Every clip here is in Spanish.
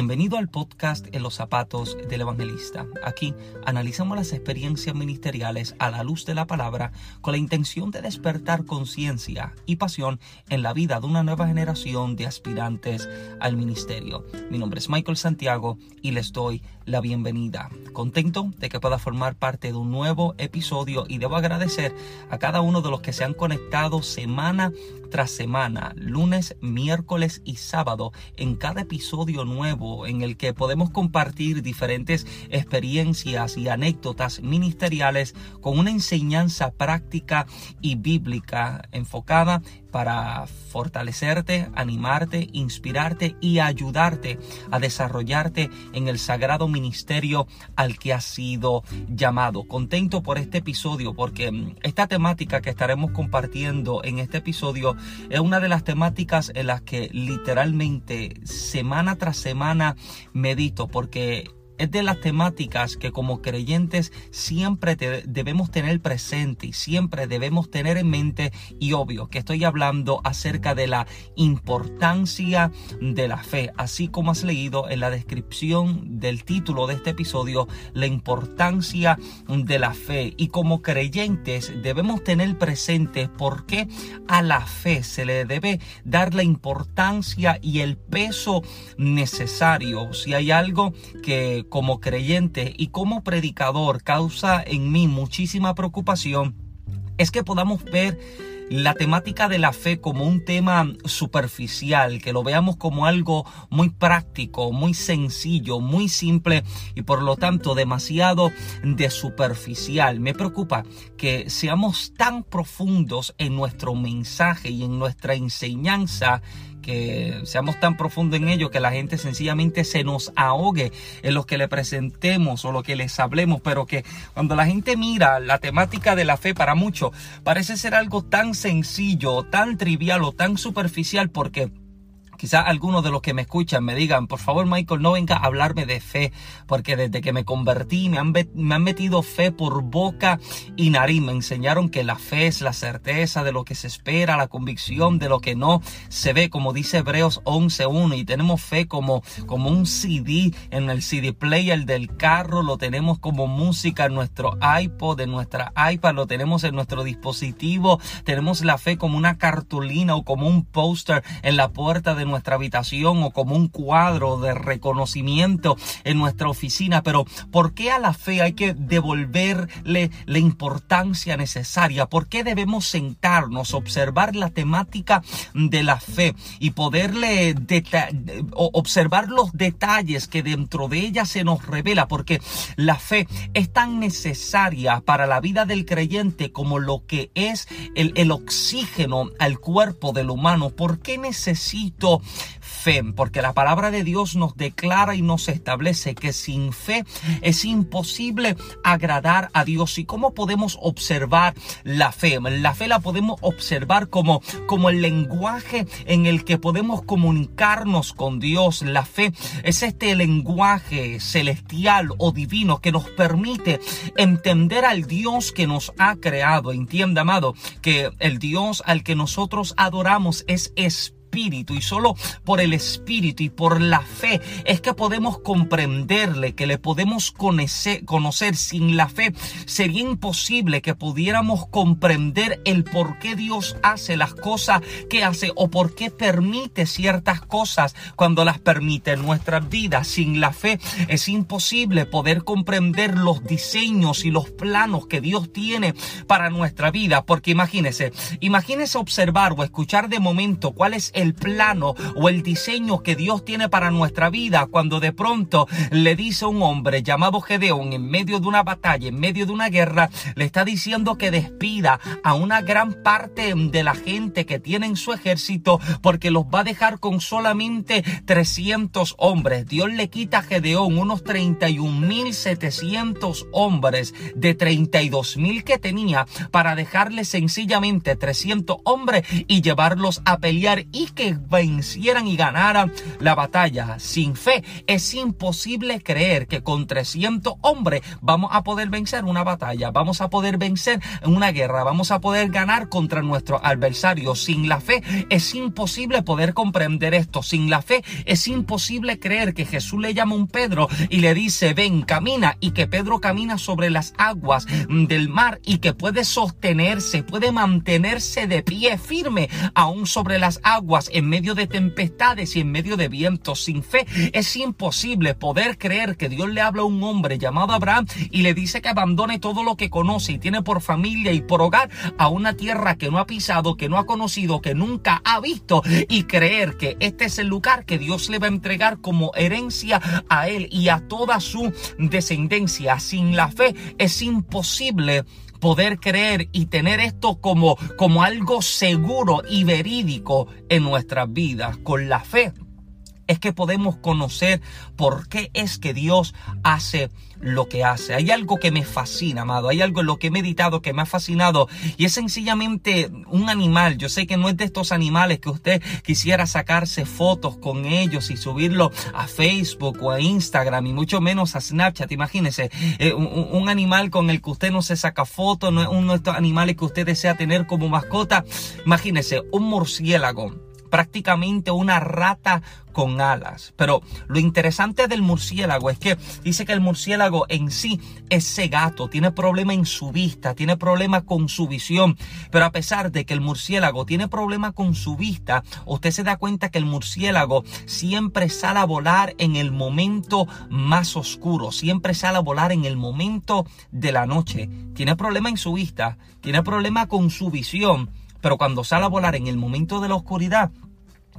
Bienvenido al podcast En los zapatos del evangelista. Aquí analizamos las experiencias ministeriales a la luz de la palabra con la intención de despertar conciencia y pasión en la vida de una nueva generación de aspirantes al ministerio. Mi nombre es Michael Santiago y les doy la bienvenida. Contento de que pueda formar parte de un nuevo episodio y debo agradecer a cada uno de los que se han conectado semana tras semana, lunes, miércoles y sábado en cada episodio nuevo en el que podemos compartir diferentes experiencias y anécdotas ministeriales con una enseñanza práctica y bíblica enfocada para fortalecerte, animarte, inspirarte y ayudarte a desarrollarte en el sagrado ministerio al que has sido llamado. Contento por este episodio porque mm, esta temática que estaremos compartiendo en este episodio es una de las temáticas en las que literalmente semana tras semana medito porque es de las temáticas que como creyentes siempre debemos tener presente y siempre debemos tener en mente y obvio que estoy hablando acerca de la importancia de la fe, así como has leído en la descripción del título de este episodio, la importancia de la fe y como creyentes debemos tener presente por qué a la fe se le debe dar la importancia y el peso necesario. Si hay algo que como creyente y como predicador causa en mí muchísima preocupación es que podamos ver la temática de la fe como un tema superficial, que lo veamos como algo muy práctico, muy sencillo, muy simple y por lo tanto demasiado de superficial. Me preocupa que seamos tan profundos en nuestro mensaje y en nuestra enseñanza que seamos tan profundos en ello que la gente sencillamente se nos ahogue en lo que le presentemos o lo que les hablemos, pero que cuando la gente mira la temática de la fe para muchos parece ser algo tan sencillo, tan trivial o tan superficial porque Quizás algunos de los que me escuchan me digan, por favor Michael, no venga a hablarme de fe, porque desde que me convertí me han, me han metido fe por boca y nariz. Me enseñaron que la fe es la certeza de lo que se espera, la convicción de lo que no se ve, como dice Hebreos 11.1. Y tenemos fe como, como un CD en el CD player del carro, lo tenemos como música en nuestro iPod, en nuestra iPad, lo tenemos en nuestro dispositivo. Tenemos la fe como una cartulina o como un póster en la puerta de nuestra habitación o como un cuadro de reconocimiento en nuestra oficina, pero ¿por qué a la fe hay que devolverle la importancia necesaria? ¿Por qué debemos sentarnos, observar la temática de la fe y poderle observar los detalles que dentro de ella se nos revela? Porque la fe es tan necesaria para la vida del creyente como lo que es el, oxígeno al cuerpo del humano. ¿Por qué necesito fe, porque la palabra de Dios nos declara y nos establece que sin fe es imposible agradar a Dios. ¿Y cómo podemos observar la fe? La fe la podemos observar como, como el lenguaje en el que podemos comunicarnos con Dios. La fe es este lenguaje celestial o divino que nos permite entender al Dios que nos ha creado. Entienda, amado, que el Dios al que nosotros adoramos es espíritu Espíritu y solo por el Espíritu y por la fe es que podemos comprenderle, que le podemos conocer, conocer. Sin la fe sería imposible que pudiéramos comprender el por qué Dios hace las cosas que hace o por qué permite ciertas cosas cuando las permite en nuestras vidas. Sin la fe es imposible poder comprender los diseños y los planos que Dios tiene para nuestra vida. Porque imagínese, imagínese observar o escuchar de momento cuál es el plano o el diseño que Dios tiene para nuestra vida cuando de pronto le dice a un hombre llamado Gedeón en medio de una batalla, en medio de una guerra, le está diciendo que despida a una gran parte de la gente que tiene en su ejército porque los va a dejar con solamente 300 hombres. Dios le quita a Gedeón unos 31.700 hombres de 32.000 que tenía para dejarle sencillamente 300 hombres y llevarlos a pelear que vencieran y ganaran la batalla. Sin fe es imposible creer que con 300 hombres vamos a poder vencer una batalla, vamos a poder vencer una guerra, vamos a poder ganar contra nuestros adversarios. Sin la fe es imposible poder comprender esto. Sin la fe es imposible creer que Jesús le llama a un Pedro y le dice, ven, camina, y que Pedro camina sobre las aguas del mar y que puede sostenerse, puede mantenerse de pie firme aún sobre las aguas en medio de tempestades y en medio de vientos. Sin fe es imposible poder creer que Dios le habla a un hombre llamado Abraham y le dice que abandone todo lo que conoce y tiene por familia y por hogar a una tierra que no ha pisado, que no ha conocido, que nunca ha visto y creer que este es el lugar que Dios le va a entregar como herencia a él y a toda su descendencia. Sin la fe es imposible poder creer y tener esto como, como algo seguro y verídico en nuestras vidas. Con la fe es que podemos conocer por qué es que Dios hace lo que hace. Hay algo que me fascina, amado. Hay algo en lo que he meditado que me ha fascinado. Y es sencillamente un animal. Yo sé que no es de estos animales que usted quisiera sacarse fotos con ellos y subirlo a Facebook o a Instagram y mucho menos a Snapchat. Imagínese, eh, un, animal con el que usted no se saca fotos, no es uno de estos animales que usted desea tener como mascota. Imagínese, un murciélago prácticamente una rata con alas. Pero lo interesante del murciélago es que dice que el murciélago en sí es cegato, tiene problema en su vista, tiene problema con su visión. Pero a pesar de que el murciélago tiene problema con su vista, usted se da cuenta que el murciélago siempre sale a volar en el momento más oscuro, siempre sale a volar en el momento de la noche. Tiene problema en su vista, tiene problema con su visión pero cuando sale a volar en el momento de la oscuridad,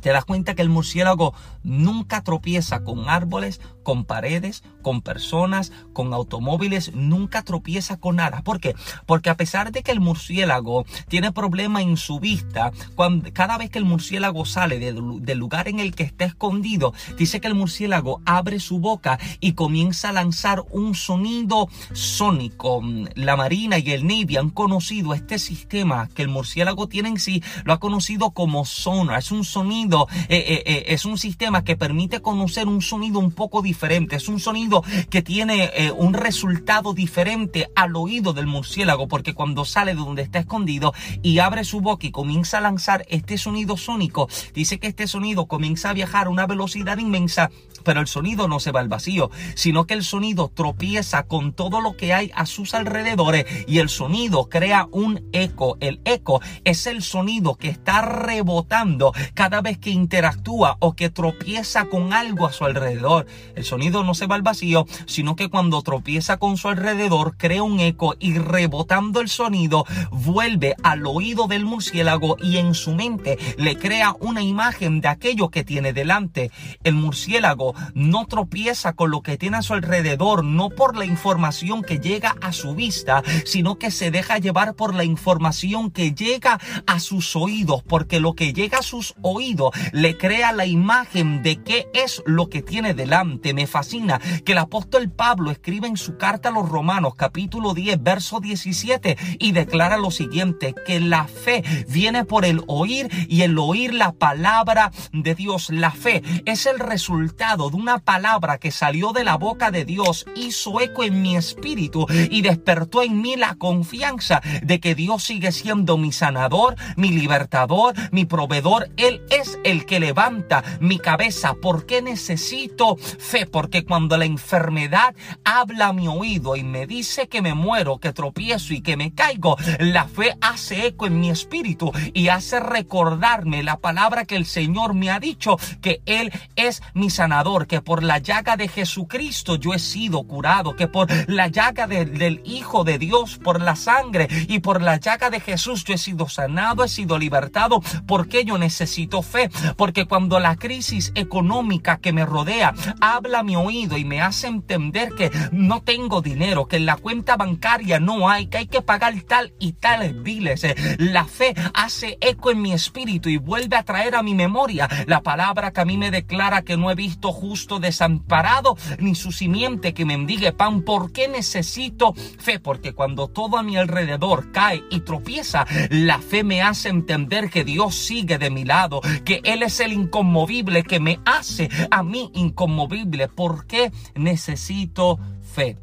te das cuenta que el murciélago nunca tropieza con árboles, con paredes, con personas, con automóviles, nunca tropieza con nada. ¿Por qué? Porque a pesar de que el murciélago tiene problema en su vista, cuando, cada vez que el murciélago sale del lugar en el que está escondido, dice que el murciélago abre su boca y comienza a lanzar un sonido sónico. La Marina y el Navy han conocido este sistema que el murciélago tiene en sí, lo ha conocido como sonar. Es un sonido, eh, eh, eh, es un sistema que permite conocer un sonido un poco diferente. Es un sonido que tiene un resultado diferente al oído del murciélago, porque cuando sale de donde está escondido y abre su boca y comienza a lanzar este sonido sónico, dice que este sonido comienza a viajar a una velocidad inmensa pero el sonido no se va al vacío, sino que el sonido tropieza con todo lo que hay a sus alrededores y el sonido crea un eco. El eco es el sonido que está rebotando cada vez que interactúa o que tropieza con algo a su alrededor. El sonido no se va al vacío, sino que cuando tropieza con su alrededor crea un eco y rebotando el sonido vuelve al oído del murciélago y en su mente le crea una imagen de aquello que tiene delante. El murciélago no tropieza con lo que tiene a su alrededor, no por la información que llega a su vista, sino que se deja llevar por la información que llega a sus oídos, porque lo que llega a sus oídos le crea la imagen de qué es lo que tiene delante. Me fascina que el apóstol Pablo escribe en su carta a los Romanos, capítulo 10, verso 17, y declara lo siguiente, que la fe viene por el oír y el oír la palabra de Dios. La fe es el resultado de una palabra que salió de la boca de Dios hizo eco en mi espíritu y despertó en mí la confianza de que Dios sigue siendo mi sanador, mi libertador, mi proveedor. Él es el que levanta mi cabeza. ¿Por qué necesito fe? Porque cuando la enfermedad habla a mi oído y me dice que me muero, que tropiezo y que me caigo, la fe hace eco en mi espíritu y hace recordarme la palabra que el Señor me ha dicho, que Él es mi sanador que por la llaga de Jesucristo yo he sido curado, que por la llaga del Hijo de Dios, por la sangre y por la llaga de Jesús yo he sido sanado, he sido libertado, porque yo necesito fe, porque cuando la crisis económica que me rodea habla mi oído y me hace entender que no tengo dinero, que en la cuenta bancaria no hay, que hay que pagar tal y tales biles, eh, la fe hace eco en mi espíritu y vuelve a traer a mi memoria la palabra que a mí me declara que no he visto justo desamparado, ni su simiente que mendigue pan. ¿Por qué necesito fe? Porque cuando todo a mi alrededor cae y tropieza, la fe me hace entender que Dios sigue de mi lado, que Él es el inconmovible que me hace a mí inconmovible. ¿Por qué necesito fe?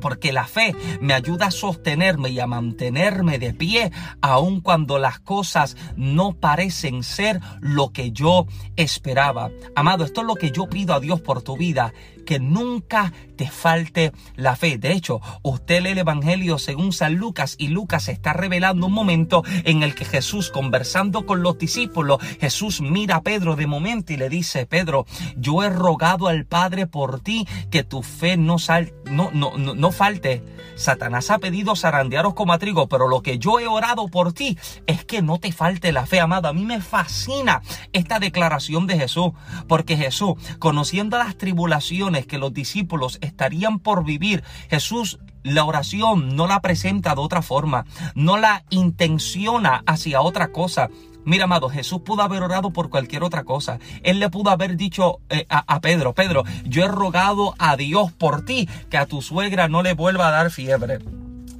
Porque la fe me ayuda a sostenerme y a mantenerme de pie aun cuando las cosas no parecen ser lo que yo esperaba. Amado, esto es lo que yo pido a Dios por tu vida, que nunca te falte la fe. De hecho, usted lee el Evangelio según San Lucas y Lucas está revelando un momento en el que Jesús conversando con los discípulos, Jesús mira a Pedro de momento y le dice, Pedro, yo he rogado al Padre por ti que tu fe no, sal, no, no, no, no falte. Satanás ha pedido zarandearos como a trigo, pero lo que yo he orado por ti es que no te falte la fe, amado. A mí me fascina esta declaración de Jesús, porque Jesús, conociendo las tribulaciones que los discípulos estarían por vivir, Jesús la oración no la presenta de otra forma, no la intenciona hacia otra cosa. Mira, amado, Jesús pudo haber orado por cualquier otra cosa. Él le pudo haber dicho eh, a, a, Pedro, Pedro, yo he rogado a Dios por ti que a tu suegra no le vuelva a dar fiebre.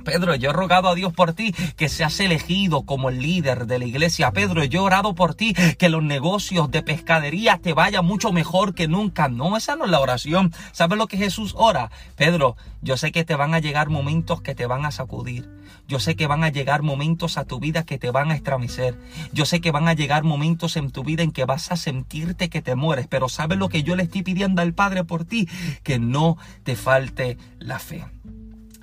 Pedro, yo he rogado a Dios por ti que seas elegido como el líder de la iglesia. Pedro, yo he orado por ti que los negocios de pescadería te vayan mucho mejor que nunca. No, esa no es la oración. ¿Sabes lo que Jesús ora? Pedro, yo sé que te van a llegar momentos que te van a sacudir. Yo sé que van a llegar momentos a tu vida que te van a estremecer. Yo sé que van a llegar momentos en tu vida en que vas a sentirte que te mueres. Pero ¿sabes lo que yo le estoy pidiendo al Padre por ti? Que no te falte la fe.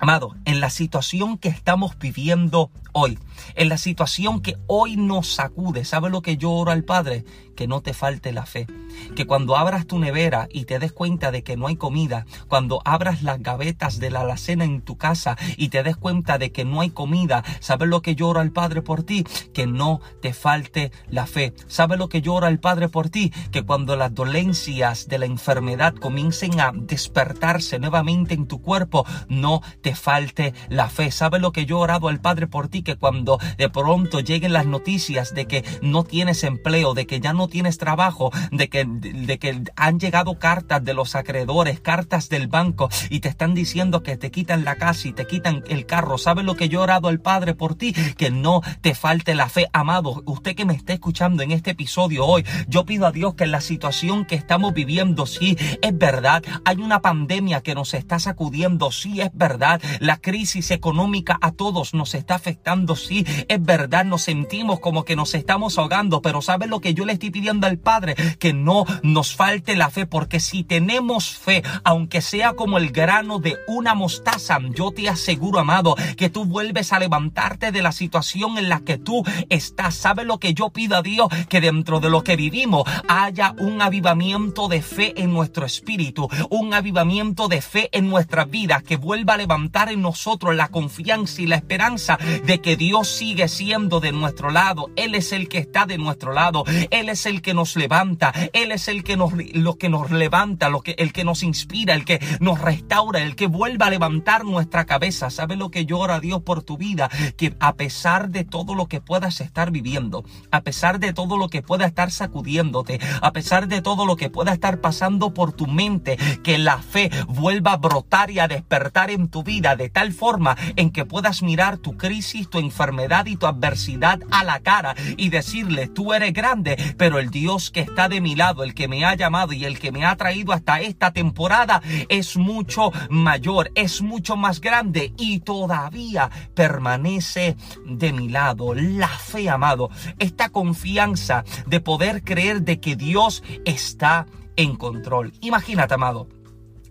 Amado, en la situación que estamos viviendo hoy, en la situación que hoy nos sacude, ¿sabe lo que yo al Padre? Que no te falte la fe. Que cuando abras tu nevera y te des cuenta de que no hay comida, cuando abras las gavetas de la alacena en tu casa y te des cuenta de que no hay comida, ¿sabes lo que yo al Padre por ti? Que no te falte la fe. ¿Sabes lo que yo oro al Padre por ti? Que cuando las dolencias de la enfermedad comiencen a despertarse nuevamente en tu cuerpo, no te falte la fe. ¿Sabes lo que yo he orado al Padre por ti? Que cuando de pronto lleguen las noticias de que no tienes empleo, de que ya no tienes trabajo, de que, de que han llegado cartas de los acreedores, cartas del banco y te están diciendo que te quitan la casa y te quitan el carro. ¿Sabes lo que yo he orado al Padre por ti? Que no te falte la fe. Amado, usted que me está escuchando en este episodio hoy, yo pido a Dios que la situación que estamos viviendo, sí, es verdad, hay una pandemia que nos está sacudiendo, sí, es verdad, la crisis económica a todos nos está afectando, sí, es verdad, nos sentimos como que nos estamos ahogando, pero ¿sabes lo que yo le estoy pidiendo al Padre? Que no nos falte la fe, porque si tenemos fe, aunque sea como el grano de una mostaza, yo te aseguro, amado, que tú vuelves a levantarte de la situación en la que tú estás. ¿Sabes lo que yo pido a Dios? Que dentro de lo que vivimos haya un avivamiento de fe en nuestro espíritu, un avivamiento de fe en nuestra vida, que vuelva a levantar en nosotros la confianza y la esperanza de que Dios sigue siendo de nuestro lado. Él es el que está de nuestro lado. Él es el que nos levanta. Él es el que nos, lo que nos levanta, lo que, el que nos inspira, el que nos restaura, el que vuelva a levantar nuestra cabeza. ¿Sabe lo que llora Dios por tu vida? Que a pesar de todo lo que puedas estar viviendo, a pesar de todo lo que pueda estar sacudiéndote, a pesar de todo lo que pueda estar pasando por tu mente, que la fe vuelva a brotar y a despertar en tu vida de tal forma en que puedas mirar tu crisis, tu enfermedad y tu adversidad a la cara y decirle, tú eres grande, pero el Dios que está de mi lado, el que me ha llamado y el que me ha traído hasta esta temporada es mucho mayor, es mucho más grande y todavía permanece de mi lado. La fe, amado, esta confianza de poder creer de que Dios está en control. Imagínate, amado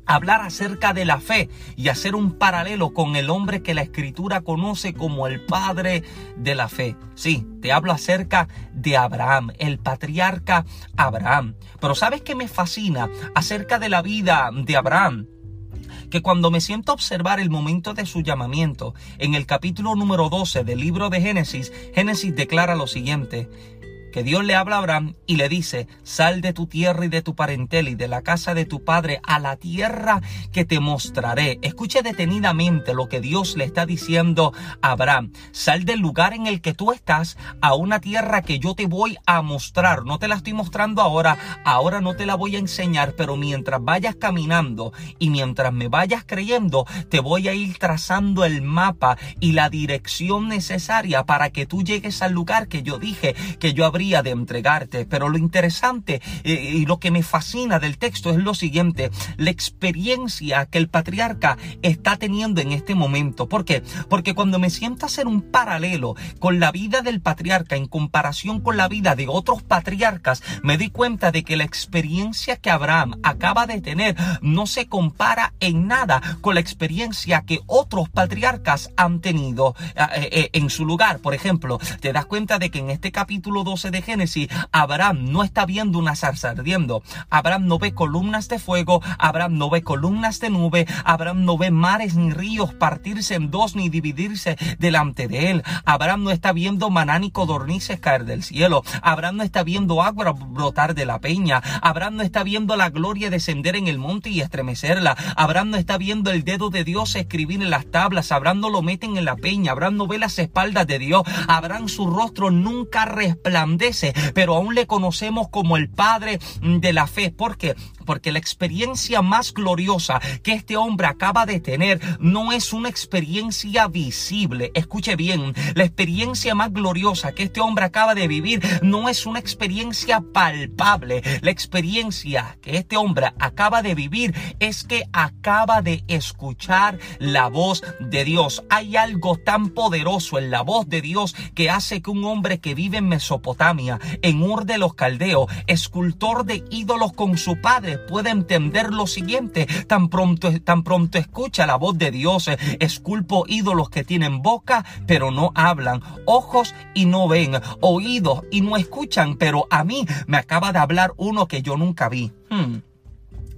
hablar acerca de la fe y hacer un paralelo con el hombre que la escritura conoce como el padre de la fe. Sí, te hablo acerca de Abraham, el patriarca Abraham. Pero ¿sabes qué me fascina acerca de la vida de Abraham? que cuando me siento a observar el momento de su llamamiento, en el capítulo número 12 del libro de Génesis, Génesis declara lo siguiente, que Dios le habla a Abraham y le dice, sal de tu tierra y de tu parentela y de la casa de tu padre a la tierra que te mostraré. Escuche detenidamente lo que Dios le está diciendo a Abraham. Sal del lugar en el que tú estás a una tierra que yo te voy a mostrar. No te la estoy mostrando ahora, ahora no te la voy a enseñar, pero mientras vayas caminando y mientras me vayas creyendo, te voy a ir trazando el mapa y la dirección necesaria para que tú llegues al lugar que yo dije que yo habría de entregarte. Pero lo interesante eh, y lo que me fascina del texto es lo siguiente, la experiencia que el patriarca está teniendo en este momento. ¿Por qué? Porque cuando me siento a hacer un paralelo con la vida del patriarca en comparación con la vida de otros patriarcas, me di cuenta de que la experiencia que Abraham acaba de tener no se compara en nada con la experiencia que otros patriarcas han tenido eh, eh, en su lugar. Por ejemplo, te das cuenta de que en este capítulo 12 de Génesis, Abraham no está viendo una zarza ardiendo. Abraham no ve columnas de fuego, Abraham no ve columnas de nube, Abraham no ve mares ni ríos partirse en dos ni dividirse delante de él. Abraham no está viendo maná ni codornices caer del cielo. Abraham no está viendo agua brotar de la peña. Abraham no está viendo la gloria descender en el monte y estremecerla. Abraham no está viendo el dedo de Dios escribir en las tablas. Abraham no lo meten en la peña. Abraham no ve las espaldas de Dios. Abraham su rostro nunca resplandece, pero aún le conocemos como el Padre de la fe. ¿Por qué? Porque la experiencia más gloriosa que este hombre acaba de tener no es una experiencia visible. Escuche bien, la experiencia más gloriosa que este hombre acaba de vivir no es una experiencia palpable. La experiencia que este hombre acaba de vivir es que acaba de escuchar la voz de Dios. Hay algo tan poderoso en la voz de Dios que hace que un hombre que vive en Mesopotamia, en Ur de los Caldeos, escultor de ídolos con su padre, pueda entender lo siguiente. Tan pronto, tan pronto escucha la voz de Dios, esculpo ídolos que tienen boca, pero no hablan, ojos y no ven, oídos y no escuchan, pero a mí me acaba de hablar uno que yo nunca vi. Hmm.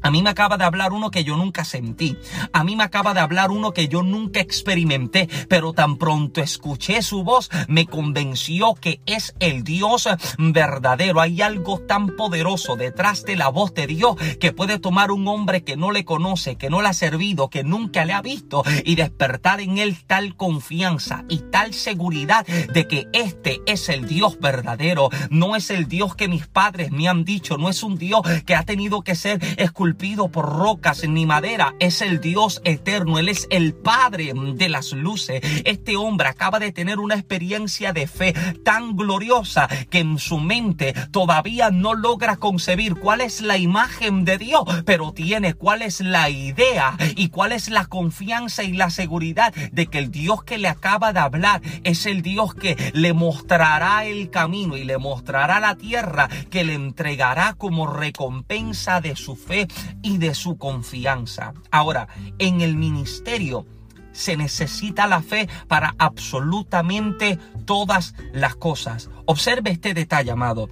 A mí me acaba de hablar uno que yo nunca sentí. A mí me acaba de hablar uno que yo nunca experimenté. Pero tan pronto escuché su voz, me convenció que es el Dios verdadero. Hay algo tan poderoso detrás de la voz de Dios que puede tomar un hombre que no le conoce, que no le ha servido, que nunca le ha visto y despertar en él tal confianza y tal seguridad de que este es el Dios verdadero. No es el Dios que mis padres me han dicho. No es un Dios que ha tenido que ser por rocas ni madera. Es el Dios eterno. Él es el Padre de las luces. Este hombre acaba de tener una experiencia de fe tan gloriosa que en su mente todavía no logra concebir cuál es la imagen de Dios, pero tiene cuál es la idea y cuál es la confianza y la seguridad de que el Dios que le acaba de hablar es el Dios que le mostrará el camino y le mostrará la tierra que le entregará como recompensa de su fe y de su confianza. Ahora, en el ministerio se necesita la fe para absolutamente todas las cosas. Observe este detalle, amado.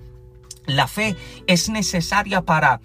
La fe es necesaria para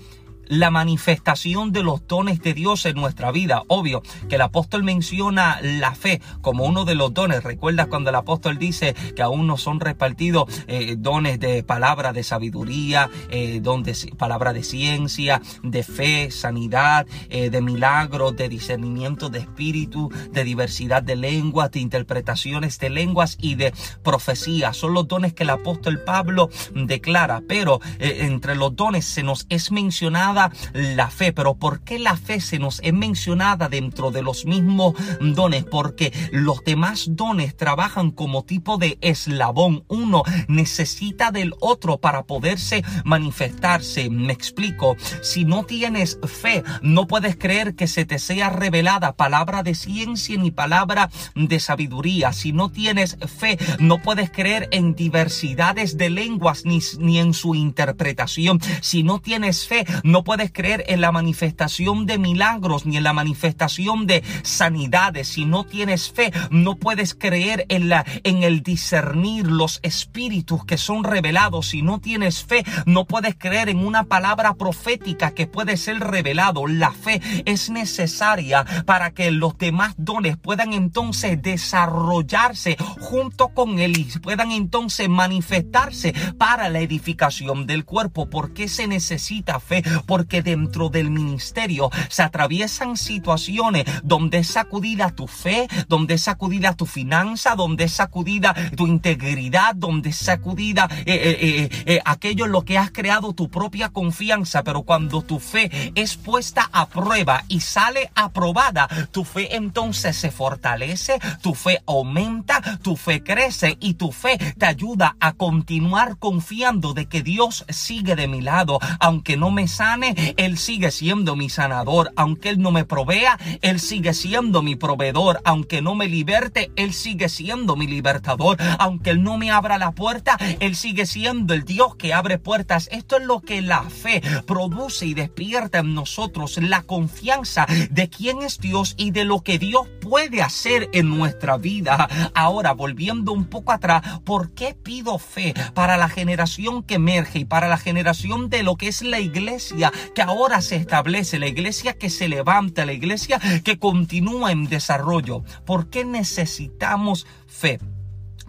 la manifestación de los dones de Dios en nuestra vida. Obvio que el apóstol menciona la fe como uno de los dones. Recuerda cuando el apóstol dice que aún no son repartidos eh, dones de palabra de sabiduría, eh, dones, palabra de ciencia, de fe, sanidad, eh, de milagros, de discernimiento de espíritu, de diversidad de lenguas, de interpretaciones de lenguas y de profecía. Son los dones que el apóstol Pablo declara. Pero entre los dones se nos es mencionada la fe. Pero ¿por qué la fe se nos es mencionada dentro de los mismos dones? Porque los demás dones trabajan como tipo de eslabón. Uno necesita del otro para poderse manifestarse. Me explico. Si no tienes fe, no puedes creer que se te sea revelada palabra de ciencia ni palabra de sabiduría. Si no tienes fe, no puedes creer en diversidades de lenguas ni, ni en su interpretación. Si no tienes fe, no puedes creer en la manifestación de milagros ni en la manifestación de sanidades. Si no tienes fe, no puedes creer en la en el discernir los espíritus que son revelados. Si no tienes fe, no puedes creer en una palabra profética que puede ser revelado. La fe es necesaria para que los demás dones puedan entonces desarrollarse junto con él y puedan entonces manifestarse para la edificación del cuerpo. ¿Por qué se necesita fe? Porque dentro del ministerio se atraviesan situaciones donde es sacudida tu fe, donde es sacudida tu finanza, donde es sacudida tu integridad, donde es sacudida eh, eh, eh, aquello en lo que has creado tu propia confianza, pero cuando tu fe es puesta a prueba y sale aprobada, tu fe entonces se fortalece, tu fe aumenta, tu fe crece y tu fe te ayuda a continuar confiando de que Dios sigue de mi lado, aunque no me sane, Él sigue siendo mi sanador, aunque Él no me provea, Él sigue siendo mi proveedor, aunque no me liberte, Él sigue siendo mi libertador, aunque Él no me abra la puerta, Él sigue siendo el Dios que abre puertas. Esto es lo que la fe produce y despierta en nosotros, la confianza de quién es Dios y de lo que Dios puede hacer en nuestra vida. Ahora, volviendo un poco atrás, ¿por qué pido fe para la generación que emerge y para la generación de lo que es la iglesia que ahora se establece, la iglesia que se levanta, la iglesia que continúa en desarrollo? ¿Por qué necesitamos fe?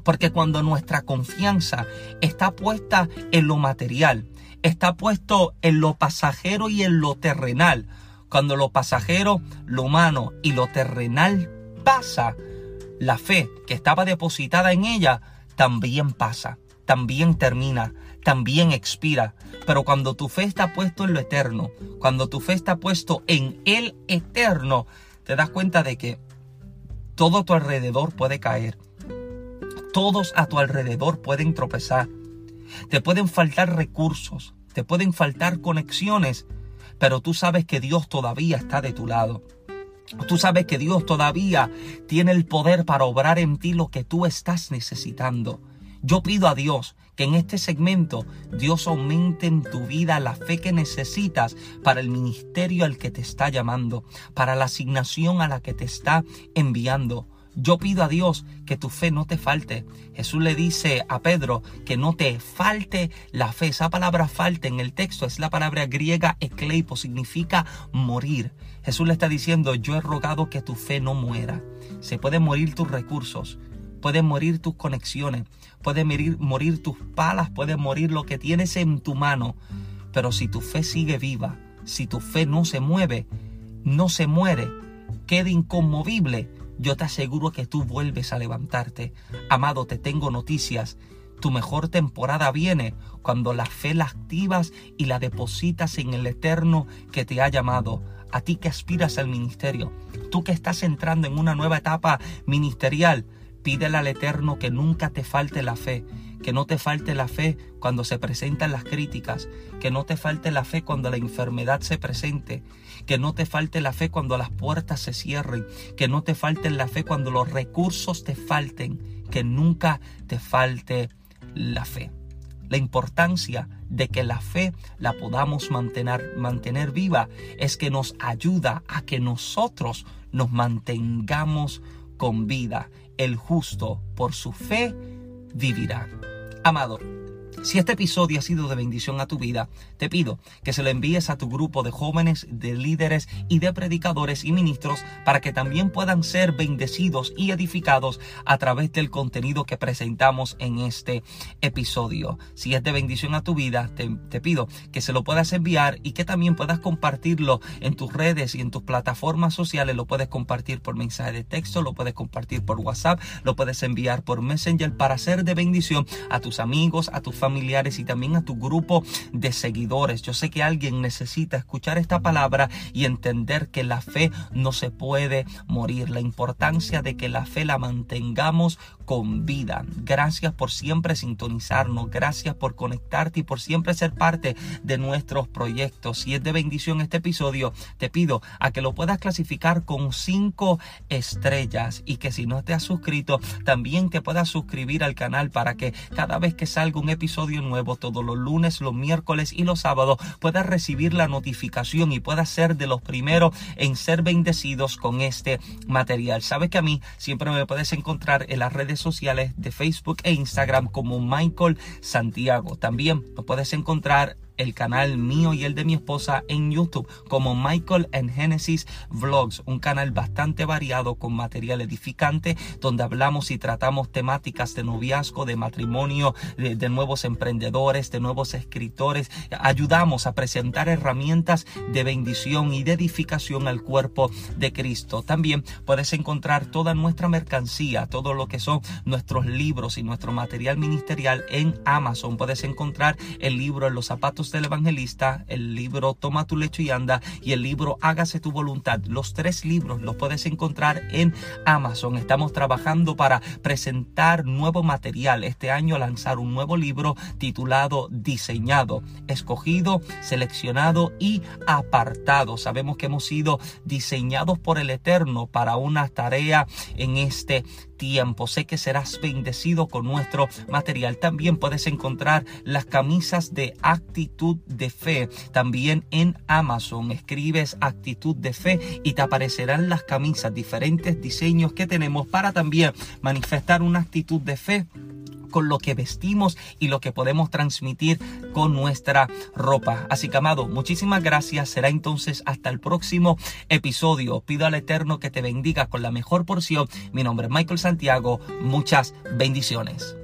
Porque cuando nuestra confianza está puesta en lo material, está puesto en lo pasajero y en lo terrenal, cuando lo pasajero, lo humano y lo terrenal pasa, la fe que estaba depositada en ella también pasa, también termina, también expira. Pero cuando tu fe está puesto en lo eterno, cuando tu fe está puesto en el eterno, te das cuenta de que todo a tu alrededor puede caer. Todos a tu alrededor pueden tropezar. Te pueden faltar recursos, te pueden faltar conexiones, pero tú sabes que Dios todavía está de tu lado. Tú sabes que Dios todavía tiene el poder para obrar en ti lo que tú estás necesitando. Yo pido a Dios que en este segmento Dios aumente en tu vida la fe que necesitas para el ministerio al que te está llamando, para la asignación a la que te está enviando. Yo pido a Dios que tu fe no te falte. Jesús le dice a Pedro que no te falte la fe. Esa palabra falte en el texto es la palabra griega ekleipo, significa morir. Jesús le está diciendo, yo he rogado que tu fe no muera. Se pueden morir tus recursos, pueden morir tus conexiones, pueden morir, morir tus palas, puede morir lo que tienes en tu mano. Pero si tu fe sigue viva, si tu fe no se mueve, no se muere, queda inconmovible, yo te aseguro que tú vuelves a levantarte. Amado, te tengo noticias. Tu mejor temporada viene cuando la fe la activas y la depositas en el Eterno que te ha llamado. A ti que aspiras al ministerio, tú que estás entrando en una nueva etapa ministerial, pídele al Eterno que nunca te falte la fe, que no te falte la fe cuando se presentan las críticas, que no te falte la fe cuando la enfermedad se presente, que no te falte la fe cuando las puertas se cierren, que no te falte la fe cuando los recursos te falten, que nunca te falte la fe. La importancia de que la fe la podamos mantener, viva es que nos ayuda a que nosotros nos mantengamos con vida. El justo por su fe vivirá. Amado, si este episodio ha sido de bendición a tu vida, te pido que se lo envíes a tu grupo de jóvenes, de líderes y de predicadores y ministros para que también puedan ser bendecidos y edificados a través del contenido que presentamos en este episodio. Si es de bendición a tu vida, te, pido que se lo puedas enviar y que también puedas compartirlo en tus redes y en tus plataformas sociales. Lo puedes compartir por mensaje de texto, lo puedes compartir por WhatsApp, lo puedes enviar por Messenger para ser de bendición a tus amigos, a tus familiares y también a tu grupo de seguidores. Yo sé que alguien necesita escuchar esta palabra y entender que la fe no se puede morir. La importancia de que la fe la mantengamos con vida. Gracias por siempre sintonizarnos. Gracias por conectarte y por siempre ser parte de nuestros proyectos. Si es de bendición este episodio, te pido a que lo puedas clasificar con cinco estrellas y que si no te has suscrito, también te puedas suscribir al canal para que cada vez que salga un episodio nuevo todos los lunes, los miércoles y los sábados, puedas recibir la notificación y puedas ser de los primeros en ser bendecidos con este material. Sabes que a mí siempre me puedes encontrar en las redes sociales de Facebook e Instagram como Michael Santiago. También lo puedes encontrar el canal mío y el de mi esposa en YouTube como Michael and Genesis Vlogs, un canal bastante variado con material edificante donde hablamos y tratamos temáticas de noviazgo, de matrimonio, de, de nuevos emprendedores, de nuevos escritores. Ayudamos a presentar herramientas de bendición y de edificación al cuerpo de Cristo. También puedes encontrar toda nuestra mercancía, todo lo que son nuestros libros y nuestro material ministerial en Amazon. Puedes encontrar el libro Los zapatos del evangelista, el libro Toma tu lecho y anda y el libro Hágase tu voluntad. Los tres libros los puedes encontrar en Amazon. Estamos trabajando para presentar nuevo material. Este año lanzar un nuevo libro titulado Diseñado, escogido, seleccionado y apartado. Sabemos que hemos sido diseñados por el Eterno para una tarea en este tiempo. Sé que serás bendecido con nuestro material. También puedes encontrar las camisas de actitud de fe también en Amazon. Escribes actitud de fe y te aparecerán las camisas, diferentes diseños que tenemos para también manifestar una actitud de fe con lo que vestimos y lo que podemos transmitir con nuestra ropa. Así que amado, muchísimas gracias. Será entonces hasta el próximo episodio. Pido al Eterno que te bendiga con la mejor porción. Mi nombre es Michael Santiago. Muchas bendiciones.